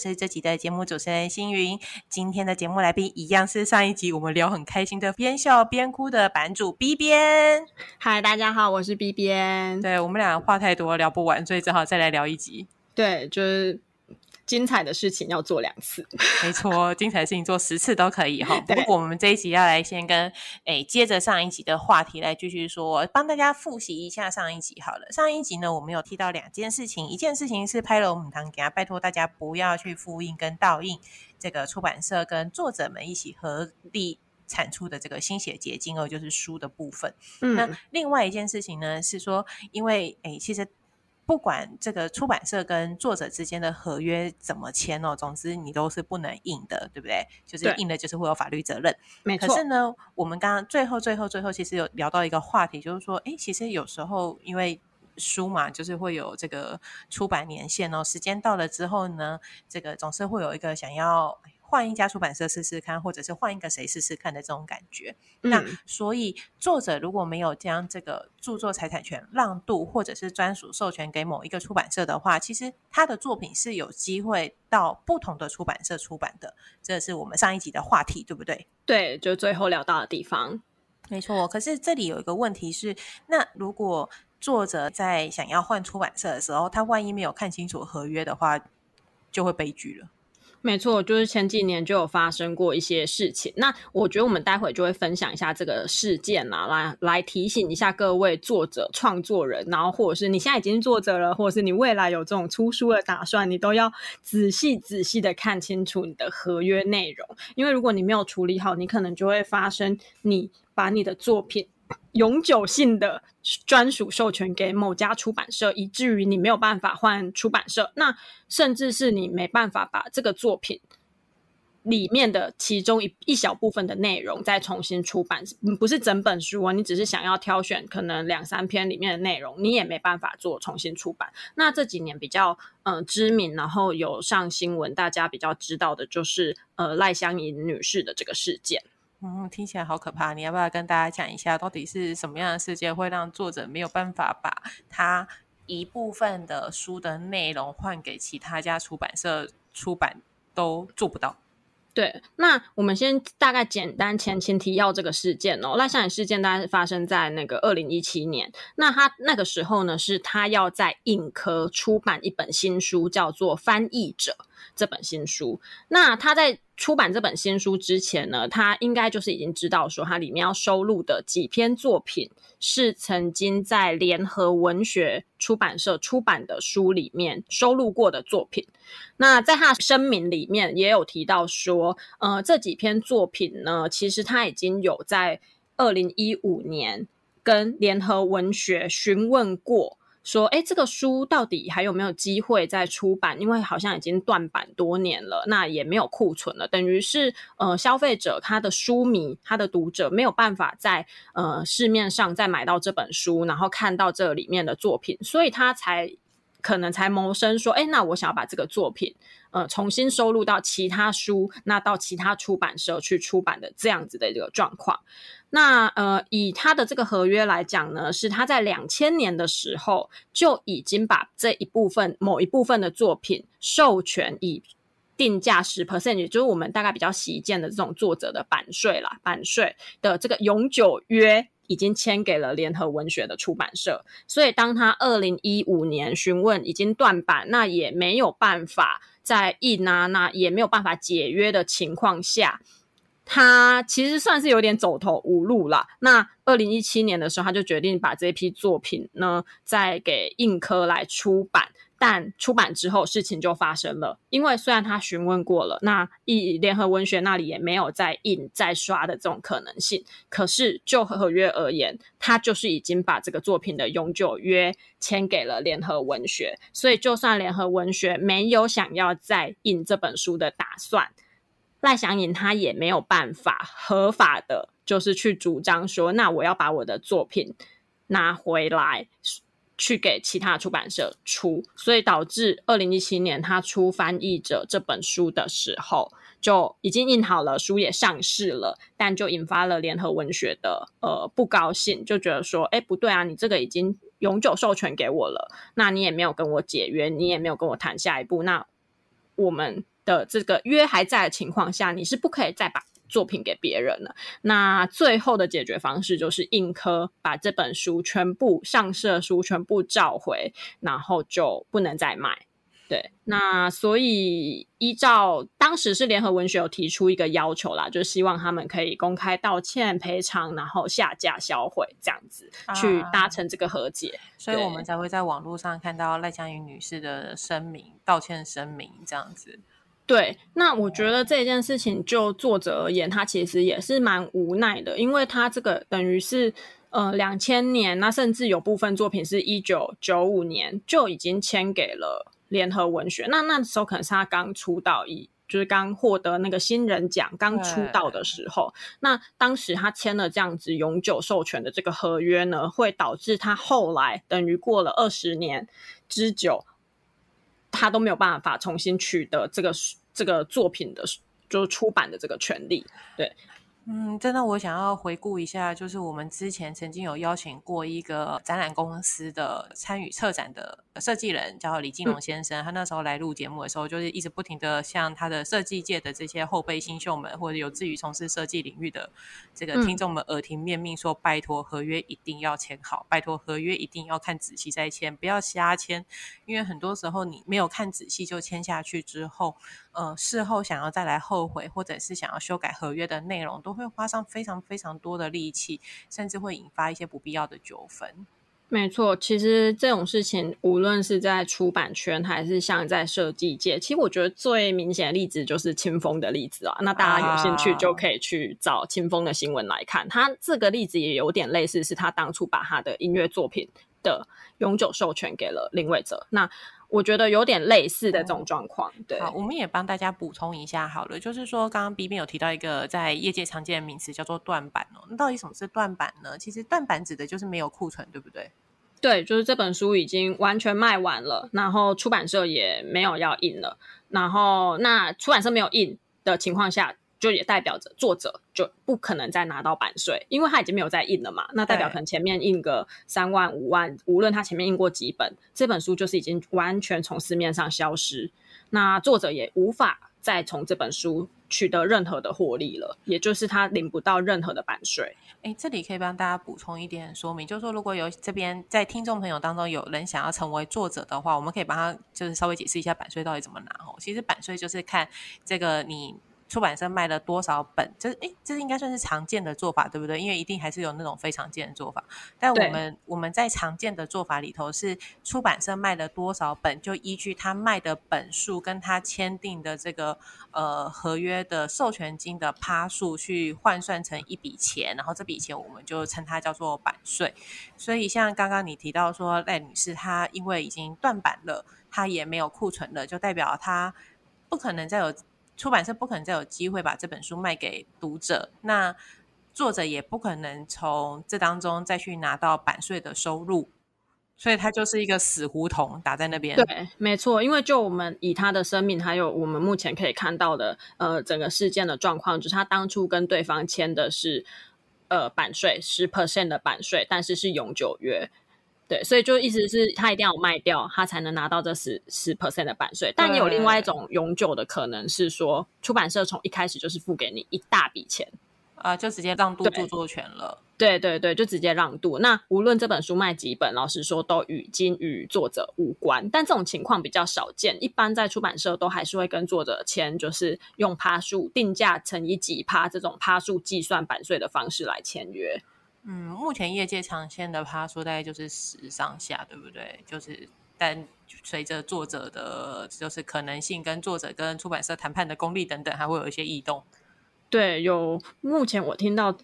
我是这集的节目主持人星云。今天的节目来宾一样是上一集我们聊很开心的边笑边哭的版主 B 边。嗨，大家好，我是 B 边。对我们俩话太多聊不完，所以只好再来聊一集。对，就是精彩的事情要做两次。没错，精彩的事情做十次都可以哈。不过我们这一集要来先跟诶接着上一集的话题来继续说，帮大家复习一下上一集好了。上一集呢，我们有提到两件事情，一件事情是拍了我们堂给他拜托大家不要去复印跟倒印这个出版社跟作者们一起合力产出的这个心血结晶哦，就是书的部分。嗯那另外一件事情呢，是说因为诶其实。不管这个出版社跟作者之间的合约怎么签哦，总之你都是不能印的，对不对？就是印的，就是会有法律责任。没错。可是呢，我们刚刚最后、最后、最后，其实有聊到一个话题，就是说，哎，其实有时候因为书嘛，就是会有这个出版年限哦，时间到了之后呢，这个总是会有一个想要。换一家出版社试试看，或者是换一个谁试试看的这种感觉。那所以作者如果没有将这个著作财产权让渡，或者是专属授权给某一个出版社的话，其实他的作品是有机会到不同的出版社出版的。这是我们上一集的话题，对不对？对，就最后聊到的地方，没错。可是这里有一个问题是，那如果作者在想要换出版社的时候，他万一没有看清楚合约的话，就会悲剧了。没错，就是前几年就有发生过一些事情。那我觉得我们待会就会分享一下这个事件啊，来来提醒一下各位作者、创作人，然后或者是你现在已经作者了，或者是你未来有这种出书的打算，你都要仔细仔细的看清楚你的合约内容，因为如果你没有处理好，你可能就会发生你把你的作品。永久性的专属授权给某家出版社，以至于你没有办法换出版社，那甚至是你没办法把这个作品里面的其中一一小部分的内容再重新出版，不是整本书啊，你只是想要挑选可能两三篇里面的内容，你也没办法做重新出版。那这几年比较嗯知名，然后有上新闻，大家比较知道的就是呃赖香盈女士的这个事件。嗯，听起来好可怕。你要不要跟大家讲一下，到底是什么样的事件会让作者没有办法把他一部分的书的内容换给其他家出版社出版都做不到？对，那我们先大概简单前前提要这个事件哦。赖香事件大概是发生在那个二零一七年。那他那个时候呢，是他要在印科出版一本新书，叫做《翻译者》这本新书。那他在出版这本新书之前呢，他应该就是已经知道说，他里面要收录的几篇作品是曾经在联合文学出版社出版的书里面收录过的作品。那在他声明里面也有提到说，呃，这几篇作品呢，其实他已经有在二零一五年跟联合文学询问过。说，哎，这个书到底还有没有机会再出版？因为好像已经断版多年了，那也没有库存了，等于是呃，消费者他的书迷、他的读者没有办法在呃市面上再买到这本书，然后看到这里面的作品，所以他才可能才谋生说，哎，那我想要把这个作品呃重新收录到其他书，那到其他出版社去出版的这样子的一个状况。那呃，以他的这个合约来讲呢，是他在两千年的时候就已经把这一部分某一部分的作品授权以定价十 percent，也就是我们大概比较习见的这种作者的版税啦，版税的这个永久约已经签给了联合文学的出版社。所以当他二零一五年询问已经断版，那也没有办法在印啊，那也没有办法解约的情况下。他其实算是有点走投无路了。那二零一七年的时候，他就决定把这批作品呢，再给印科来出版。但出版之后，事情就发生了。因为虽然他询问过了，那一联合文学那里也没有再印再刷的这种可能性。可是就合约而言，他就是已经把这个作品的永久约签给了联合文学。所以，就算联合文学没有想要再印这本书的打算。赖祥颖他也没有办法合法的，就是去主张说，那我要把我的作品拿回来，去给其他出版社出，所以导致二零一七年他出《翻译者》这本书的时候，就已经印好了，书也上市了，但就引发了联合文学的呃不高兴，就觉得说，哎，不对啊，你这个已经永久授权给我了，那你也没有跟我解约，你也没有跟我谈下一步，那。我们的这个约还在的情况下，你是不可以再把作品给别人了。那最后的解决方式就是印科把这本书全部上市书全部召回，然后就不能再卖。对，那所以依照当时是联合文学有提出一个要求啦，就希望他们可以公开道歉赔偿，然后下架销毁这样子去达成这个和解，所以我们才会在网络上看到赖佳云女士的声明、道歉声明这样子。对，那我觉得这件事情就作者而言，他其实也是蛮无奈的，因为他这个等于是呃两千年，那甚至有部分作品是一九九五年就已经签给了。联合文学，那那时候可能是他刚出道，一就是刚获得那个新人奖，刚出道的时候。那当时他签了这样子永久授权的这个合约呢，会导致他后来等于过了二十年之久，他都没有办法重新取得这个这个作品的，就是出版的这个权利。对。嗯，真的，我想要回顾一下，就是我们之前曾经有邀请过一个展览公司的参与策展的设计人，叫李金龙先生。他那时候来录节目的时候，就是一直不停的向他的设计界的这些后辈新秀们，或者有志于从事设计领域的这个听众们耳提面命说：拜托，合约一定要签好，拜托，合约一定要看仔细再签，不要瞎签，因为很多时候你没有看仔细就签下去之后。呃，事后想要再来后悔，或者是想要修改合约的内容，都会花上非常非常多的力气，甚至会引发一些不必要的纠纷。没错，其实这种事情，无论是在出版圈，还是像在设计界，其实我觉得最明显的例子就是清风的例子啊。那大家有兴趣就可以去找清风的新闻来看，他这个例子也有点类似，是他当初把他的音乐作品的永久授权给了林伟哲。那我觉得有点类似的这种状况，对。好，我们也帮大家补充一下好了，就是说刚刚 B B 有提到一个在业界常见的名词叫做断版哦。那到底什么是断版呢？其实断版指的就是没有库存，对不对？对，就是这本书已经完全卖完了，然后出版社也没有要印了，然后那出版社没有印的情况下。就也代表着作者就不可能再拿到版税，因为他已经没有再印了嘛。那代表可能前面印个三万五万，无论他前面印过几本，这本书就是已经完全从市面上消失。那作者也无法再从这本书取得任何的获利了，也就是他领不到任何的版税。哎，这里可以帮大家补充一点说明，就是说如果有这边在听众朋友当中有人想要成为作者的话，我们可以帮他就是稍微解释一下版税到底怎么拿哦。其实版税就是看这个你。出版社卖了多少本？这诶，这应该算是常见的做法，对不对？因为一定还是有那种非常见的做法。但我们我们在常见的做法里头，是出版社卖了多少本，就依据他卖的本数跟他签订的这个呃合约的授权金的趴数去换算成一笔钱，然后这笔钱我们就称它叫做版税。所以像刚刚你提到说赖女士，她因为已经断版了，她也没有库存了，就代表她不可能再有。出版社不可能再有机会把这本书卖给读者，那作者也不可能从这当中再去拿到版税的收入，所以它就是一个死胡同打在那边。对，没错，因为就我们以他的生命，还有我们目前可以看到的，呃，整个事件的状况，就是他当初跟对方签的是呃版税十 percent 的版税，但是是永久约。对，所以就意思是他一定要卖掉，他才能拿到这十十 percent 的版税。但也有另外一种永久的可能是说，出版社从一开始就是付给你一大笔钱，啊，就直接让渡著作权了。对对对，就直接让渡。那无论这本书卖几本，老实说都已经与作者无关。但这种情况比较少见，一般在出版社都还是会跟作者签，就是用趴数定价乘以几趴这种趴数计算版税的方式来签约。嗯，目前业界常见的趴数大概就是十上下，对不对？就是，但随着作者的，就是可能性跟作者跟出版社谈判的功力等等，还会有一些异动。对，有目前我听到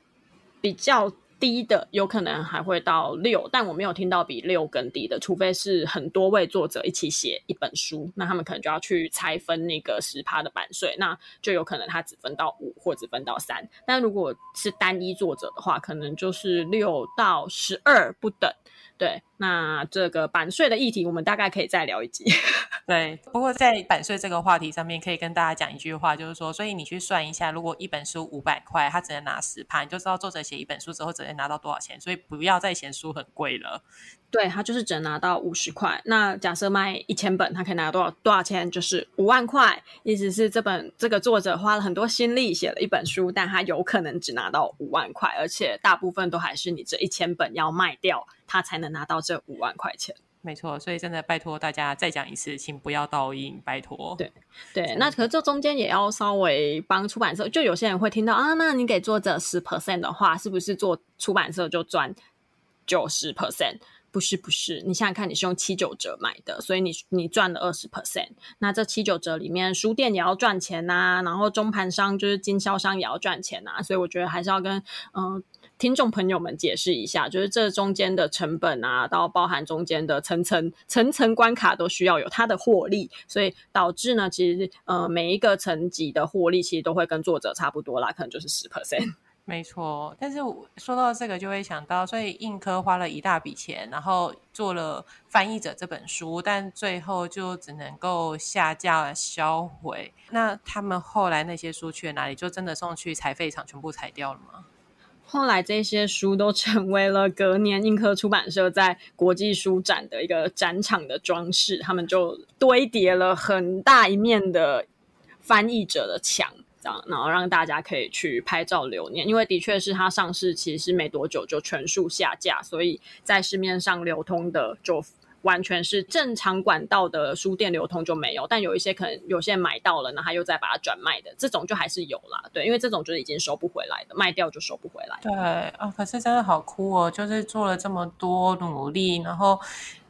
比较。低的有可能还会到六，但我没有听到比六更低的，除非是很多位作者一起写一本书，那他们可能就要去拆分那个十趴的版税，那就有可能他只分到五或只分到三。但如果是单一作者的话，可能就是六到十二不等。对，那这个版税的议题，我们大概可以再聊一集。对，不过在版税这个话题上面，可以跟大家讲一句话，就是说，所以你去算一下，如果一本书五百块，他只能拿十趴，你就知道作者写一本书之后只能拿到多少钱，所以不要再嫌书很贵了。对他就是只能拿到五十块。那假设卖一千本，他可以拿到多少多少钱？就是五万块。意思是这本这个作者花了很多心力写了一本书，但他有可能只拿到五万块，而且大部分都还是你这一千本要卖掉，他才能拿到这五万块钱。没错，所以真的拜托大家再讲一次，请不要倒印，拜托。对对，那可是这中间也要稍微帮出版社，就有些人会听到啊，那你给作者十 percent 的话，是不是做出版社就赚九十 percent？不是不是，你想想看，你是用七九折买的，所以你你赚了二十 percent。那这七九折里面，书店也要赚钱呐，然后中盘商就是经销商也要赚钱呐，所以我觉得还是要跟嗯听众朋友们解释一下，就是这中间的成本啊，到包含中间的层层层层关卡都需要有它的获利，所以导致呢，其实呃每一个层级的获利其实都会跟作者差不多啦，可能就是十 percent。没错，但是说到这个，就会想到，所以印科花了一大笔钱，然后做了《翻译者》这本书，但最后就只能够下架销毁。那他们后来那些书去了哪里？就真的送去裁废厂，全部裁掉了吗？后来这些书都成为了隔年印科出版社在国际书展的一个展场的装饰，他们就堆叠了很大一面的《翻译者》的墙。这样然后让大家可以去拍照留念，因为的确是它上市其实没多久就全数下架，所以在市面上流通的就完全是正常管道的书店流通就没有，但有一些可能有些人买到了，那他又再把它转卖的这种就还是有啦。对，因为这种就是已经收不回来的，卖掉就收不回来。对啊，可是真的好哭哦，就是做了这么多努力，然后。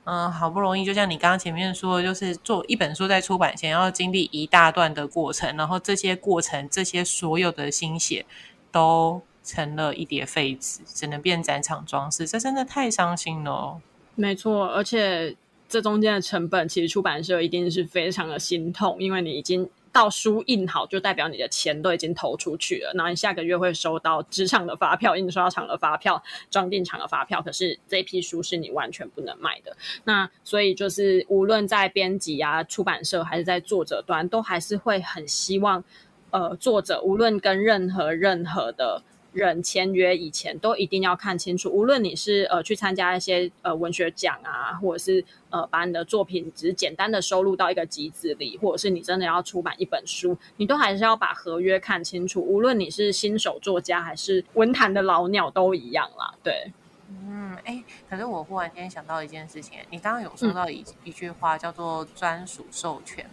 嗯，好不容易，就像你刚刚前面说，就是做一本书在出版前要经历一大段的过程，然后这些过程，这些所有的心血都成了一叠废纸，只能变展场装饰，这真的太伤心了。没错，而且这中间的成本，其实出版社一定是非常的心痛，因为你已经。到书印好，就代表你的钱都已经投出去了。然后你下个月会收到纸厂的发票、印刷厂的发票、装订厂的发票。可是这批书是你完全不能卖的。那所以就是，无论在编辑啊、出版社，还是在作者端，都还是会很希望，呃，作者无论跟任何任何的。人签约以前都一定要看清楚，无论你是呃去参加一些呃文学奖啊，或者是呃把你的作品只是简单的收录到一个集子里，或者是你真的要出版一本书，你都还是要把合约看清楚。无论你是新手作家还是文坛的老鸟都一样啦。对，嗯，哎，可是我忽然间想到一件事情，你刚刚有说到一一句话叫做专属授权。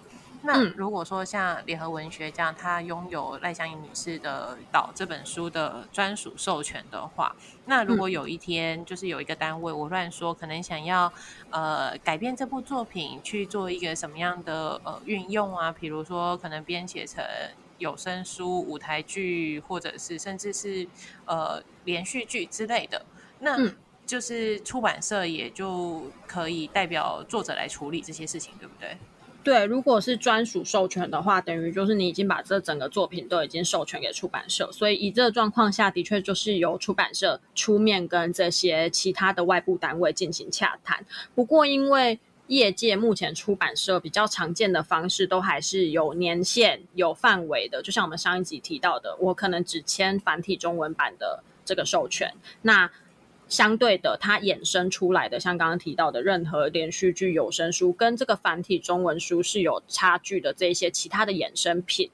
那如果说像联合文学这样，它拥有赖香盈女士的《岛》这本书的专属授权的话，那如果有一天就是有一个单位，我乱说，可能想要呃改变这部作品去做一个什么样的呃运用啊？比如说可能编写成有声书、舞台剧，或者是甚至是呃连续剧之类的，那就是出版社也就可以代表作者来处理这些事情，对不对？对，如果是专属授权的话，等于就是你已经把这整个作品都已经授权给出版社，所以以这个状况下的确就是由出版社出面跟这些其他的外部单位进行洽谈。不过，因为业界目前出版社比较常见的方式都还是有年限、有范围的，就像我们上一集提到的，我可能只签繁体中文版的这个授权，那。相对的，它衍生出来的，像刚刚提到的，任何连续剧、有声书跟这个繁体中文书是有差距的，这一些其他的衍生品，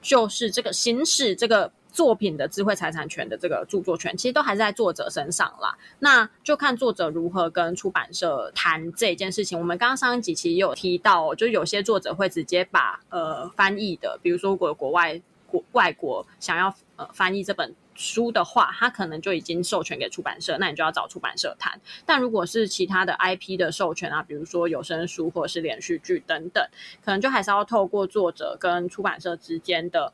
就是这个形式、这个作品的智慧财产权的这个著作权，其实都还是在作者身上啦。那就看作者如何跟出版社谈这件事情。我们刚刚上一集其实也有提到，就有些作者会直接把呃翻译的，比如说国国外国外国想要呃翻译这本。书的话，他可能就已经授权给出版社，那你就要找出版社谈。但如果是其他的 IP 的授权啊，比如说有声书或者是连续剧等等，可能就还是要透过作者跟出版社之间的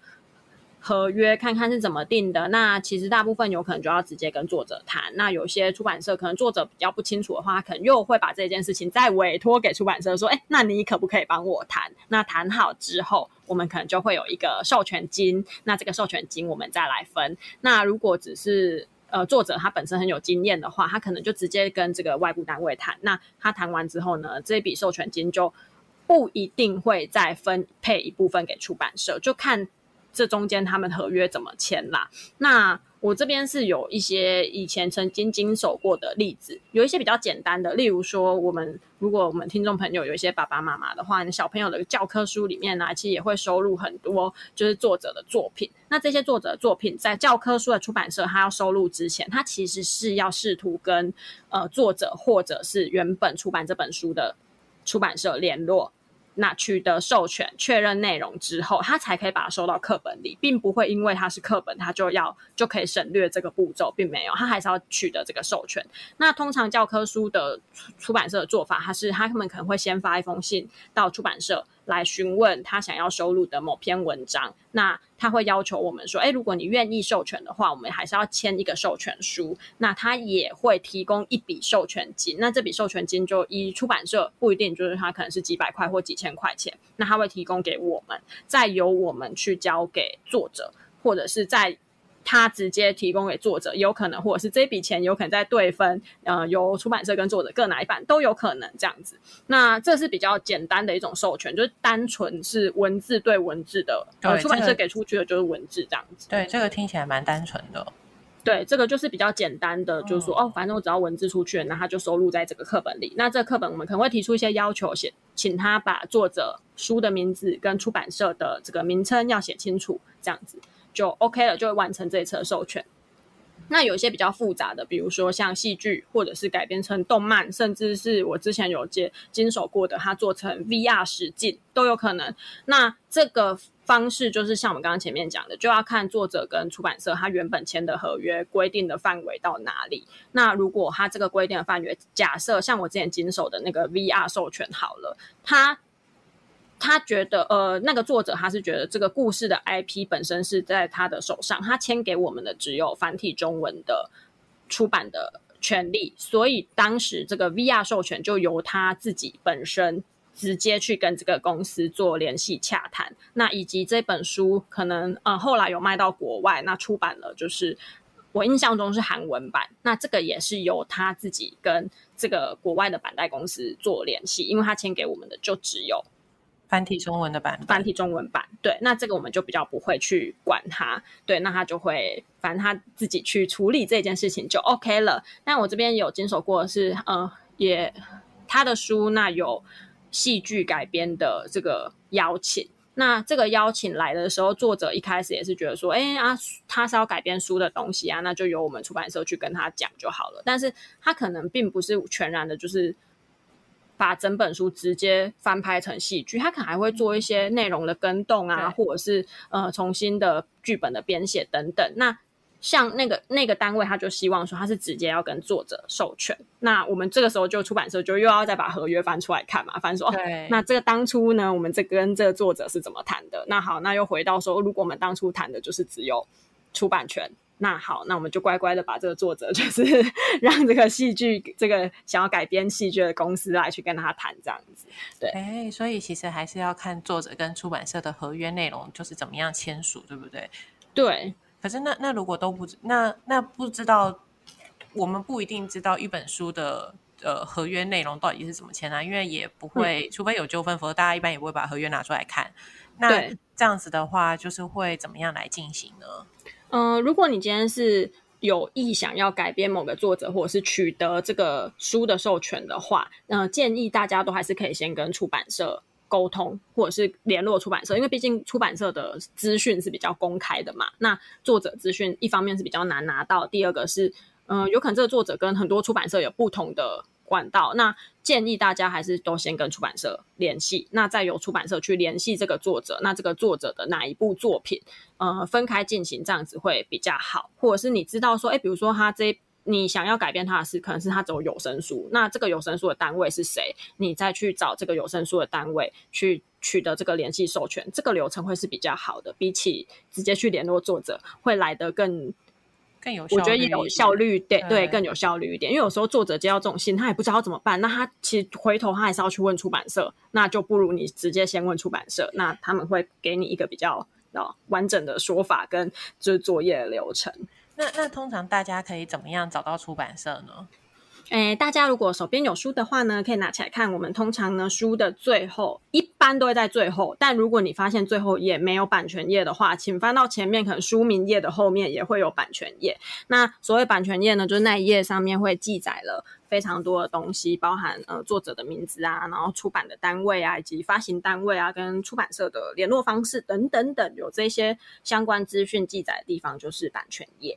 合约看看是怎么定的。那其实大部分有可能就要直接跟作者谈。那有些出版社可能作者比较不清楚的话，可能又会把这件事情再委托给出版社，说：“哎，那你可不可以帮我谈？”那谈好之后。我们可能就会有一个授权金，那这个授权金我们再来分。那如果只是呃作者他本身很有经验的话，他可能就直接跟这个外部单位谈。那他谈完之后呢，这笔授权金就不一定会再分配一部分给出版社，就看这中间他们合约怎么签啦。那我这边是有一些以前曾经经手过的例子，有一些比较简单的，例如说，我们如果我们听众朋友有一些爸爸妈妈的话，小朋友的教科书里面呢，其实也会收录很多就是作者的作品。那这些作者的作品在教科书的出版社，他要收录之前，他其实是要试图跟呃作者或者是原本出版这本书的出版社联络。那取得授权、确认内容之后，他才可以把它收到课本里，并不会因为它是课本，他就要就可以省略这个步骤，并没有，他还是要取得这个授权。那通常教科书的出版社的做法，他是他们可能会先发一封信到出版社。来询问他想要收录的某篇文章，那他会要求我们说：“哎，如果你愿意授权的话，我们还是要签一个授权书。”那他也会提供一笔授权金，那这笔授权金就以出版社不一定，就是他可能是几百块或几千块钱，那他会提供给我们，再由我们去交给作者，或者是在。他直接提供给作者，有可能，或者是这笔钱有可能在对分，呃，由出版社跟作者各拿一半，都有可能这样子。那这是比较简单的一种授权，就是单纯是文字对文字的，呃，出版社给出去的就是文字这样子。对，这个听起来蛮单纯的。对，这个就是比较简单的，就是说，哦，反正我只要文字出去，那他就收录在这个课本里。那这课本我们可能会提出一些要求，写请他把作者书的名字跟出版社的这个名称要写清楚，这样子。就 OK 了，就会完成这一次的授权。那有一些比较复杂的，比如说像戏剧，或者是改编成动漫，甚至是我之前有接经手过的，它做成 VR 实境都有可能。那这个方式就是像我们刚刚前面讲的，就要看作者跟出版社他原本签的合约规定的范围到哪里。那如果他这个规定的范围，假设像我之前经手的那个 VR 授权好了，他。他觉得，呃，那个作者他是觉得这个故事的 IP 本身是在他的手上，他签给我们的只有繁体中文的出版的权利，所以当时这个 VR 授权就由他自己本身直接去跟这个公司做联系洽谈。那以及这本书可能，呃，后来有卖到国外，那出版了，就是我印象中是韩文版，那这个也是由他自己跟这个国外的版代公司做联系，因为他签给我们的就只有。繁体中文的版，繁体中文版，对，那这个我们就比较不会去管它，对，那他就会，反正他自己去处理这件事情就 OK 了。但我这边有经手过是，呃，也他的书那有戏剧改编的这个邀请，那这个邀请来的时候，作者一开始也是觉得说，哎啊，他是要改编书的东西啊，那就由我们出版社去跟他讲就好了。但是他可能并不是全然的，就是。把整本书直接翻拍成戏剧，他可能还会做一些内容的更动啊，或者是呃重新的剧本的编写等等。那像那个那个单位，他就希望说他是直接要跟作者授权。那我们这个时候就出版社就又要再把合约翻出来看嘛，翻说那这个当初呢，我们这跟这个作者是怎么谈的？那好，那又回到说，如果我们当初谈的就是只有出版权。那好，那我们就乖乖的把这个作者，就是 让这个戏剧这个想要改编戏剧的公司来去跟他谈这样子。对，哎，所以其实还是要看作者跟出版社的合约内容，就是怎么样签署，对不对？对。可是那那如果都不知，那那不知道，我们不一定知道一本书的呃合约内容到底是怎么签啊，因为也不会，除非有纠纷，否则大家一般也不会把合约拿出来看。那这样子的话，就是会怎么样来进行呢？嗯，如果你今天是有意想要改编某个作者，或者是取得这个书的授权的话，那建议大家都还是可以先跟出版社沟通，或者是联络出版社，因为毕竟出版社的资讯是比较公开的嘛。那作者资讯一方面是比较难拿到，第二个是，嗯，有可能这个作者跟很多出版社有不同的。管道，那建议大家还是都先跟出版社联系，那再由出版社去联系这个作者，那这个作者的哪一部作品，呃，分开进行，这样子会比较好。或者是你知道说，哎，比如说他这你想要改变他的是，可能是他走有声书，那这个有声书的单位是谁？你再去找这个有声书的单位去取得这个联系授权，这个流程会是比较好的，比起直接去联络作者，会来得更。更有，我觉得有效率，对对，更有效率一点。因为有时候作者接到这种信，他也不知道怎么办，那他其实回头他还是要去问出版社，那就不如你直接先问出版社，那他们会给你一个比较完整的说法跟就是作业流程。那那通常大家可以怎么样找到出版社呢？诶，大家如果手边有书的话呢，可以拿起来看。我们通常呢，书的最后一般都会在最后，但如果你发现最后页没有版权页的话，请翻到前面，可能书名页的后面也会有版权页。那所谓版权页呢，就是那一页上面会记载了非常多的东西，包含呃作者的名字啊，然后出版的单位啊，以及发行单位啊，跟出版社的联络方式等等等，有这些相关资讯记载的地方就是版权页。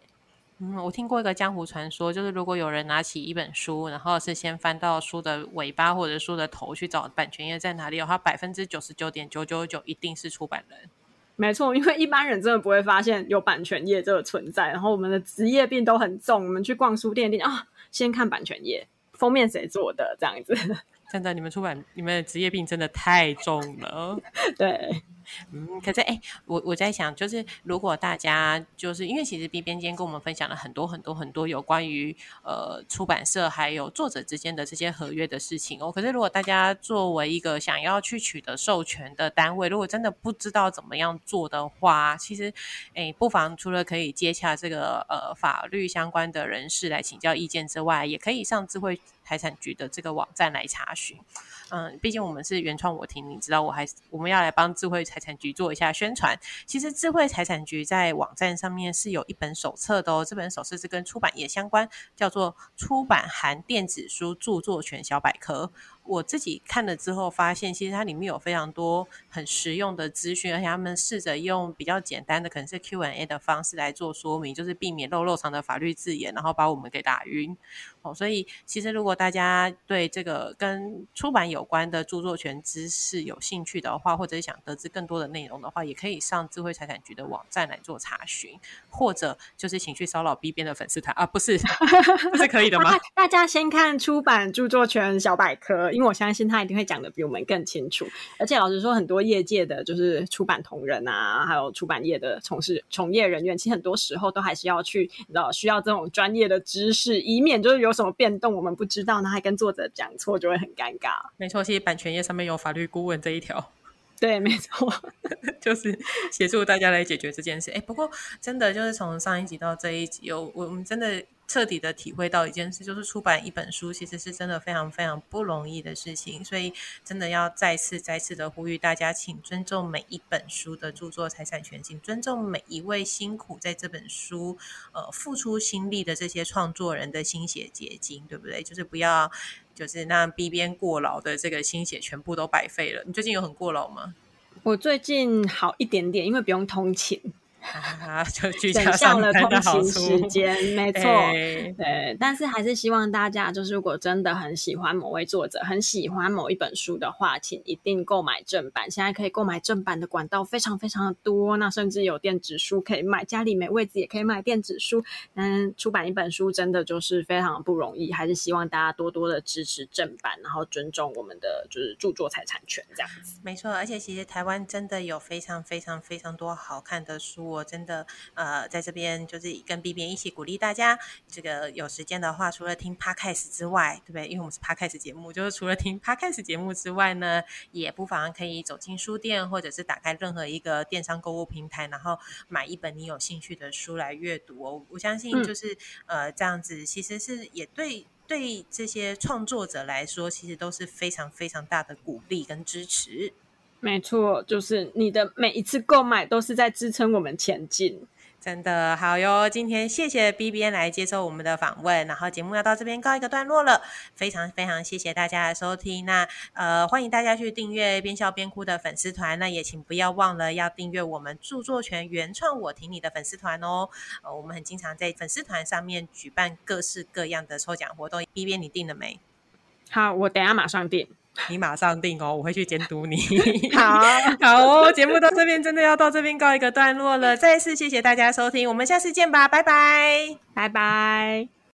嗯，我听过一个江湖传说，就是如果有人拿起一本书，然后是先翻到书的尾巴或者书的头去找版权页在哪里，的话，百分之九十九点九九九一定是出版人。没错，因为一般人真的不会发现有版权页这个存在。然后我们的职业病都很重，我们去逛书店店啊，先看版权页，封面谁做的这样子。真的，你们出版，你们的职业病真的太重了。对。嗯，可是哎，我我在想，就是如果大家就是因为其实 B 边间跟我们分享了很多很多很多有关于呃出版社还有作者之间的这些合约的事情哦。可是如果大家作为一个想要去取得授权的单位，如果真的不知道怎么样做的话，其实哎，不妨除了可以接洽这个呃法律相关的人士来请教意见之外，也可以上智慧财产局的这个网站来查询。嗯，毕竟我们是原创我听，你知道，我还我们要来帮智慧财产局做一下宣传。其实智慧财产局在网站上面是有一本手册的哦，这本手册是跟出版业相关，叫做《出版含电子书著作权小百科》。我自己看了之后，发现其实它里面有非常多很实用的资讯，而且他们试着用比较简单的，可能是 Q&A 的方式来做说明，就是避免漏漏长的法律字眼，然后把我们给打晕。哦，所以其实如果大家对这个跟出版有关的著作权知识有兴趣的话，或者是想得知更多的内容的话，也可以上智慧财产局的网站来做查询，或者就是请去骚扰 B 边的粉丝团啊，不是，是可以的吗？大家先看出版著作权小百科。因为我相信他一定会讲的比我们更清楚，而且老实说，很多业界的就是出版同仁啊，还有出版业的从事从业人员，其实很多时候都还是要去，你知道，需要这种专业的知识，以免就是有什么变动我们不知道，那还跟作者讲错，就会很尴尬。没错，其实版权页上面有法律顾问这一条。对，没错，就是协助大家来解决这件事。哎，不过真的就是从上一集到这一集，有我们真的。彻底的体会到一件事，就是出版一本书其实是真的非常非常不容易的事情，所以真的要再次再次的呼吁大家，请尊重每一本书的著作财产权，请尊重每一位辛苦在这本书呃付出心力的这些创作人的心血结晶，对不对？就是不要就是让 B 边过劳的这个心血全部都白费了。你最近有很过劳吗？我最近好一点点，因为不用通勤。就省下了通勤时间，没 错，对。但是还是希望大家，就是如果真的很喜欢某位作者，很喜欢某一本书的话，请一定购买正版。现在可以购买正版的管道非常非常的多，那甚至有电子书可以买，家里没位置也可以买电子书。嗯，出版一本书真的就是非常不容易，还是希望大家多多的支持正版，然后尊重我们的就是著作财产权这样子。没错，而且其实台湾真的有非常非常非常多好看的书。我真的呃，在这边就是跟 B B 一起鼓励大家，这个有时间的话，除了听 Podcast 之外，对不对？因为我们是 Podcast 节目，就是除了听 Podcast 节目之外呢，也不妨可以走进书店，或者是打开任何一个电商购物平台，然后买一本你有兴趣的书来阅读哦。我相信就是呃这样子，其实是也对对这些创作者来说，其实都是非常非常大的鼓励跟支持。没错，就是你的每一次购买都是在支撑我们前进，真的好哟。今天谢谢 B B N 来接受我们的访问，然后节目要到这边告一个段落了。非常非常谢谢大家的收听，那呃欢迎大家去订阅边笑边哭的粉丝团，那也请不要忘了要订阅我们著作权原创我挺你的粉丝团哦。呃，我们很经常在粉丝团上面举办各式各样的抽奖活动。B B N 你订了没？好，我等下马上订。你马上定哦，我会去监督你。好 好哦，节目到这边真的要到这边告一个段落了。再次谢谢大家收听，我们下次见吧，拜拜，拜拜。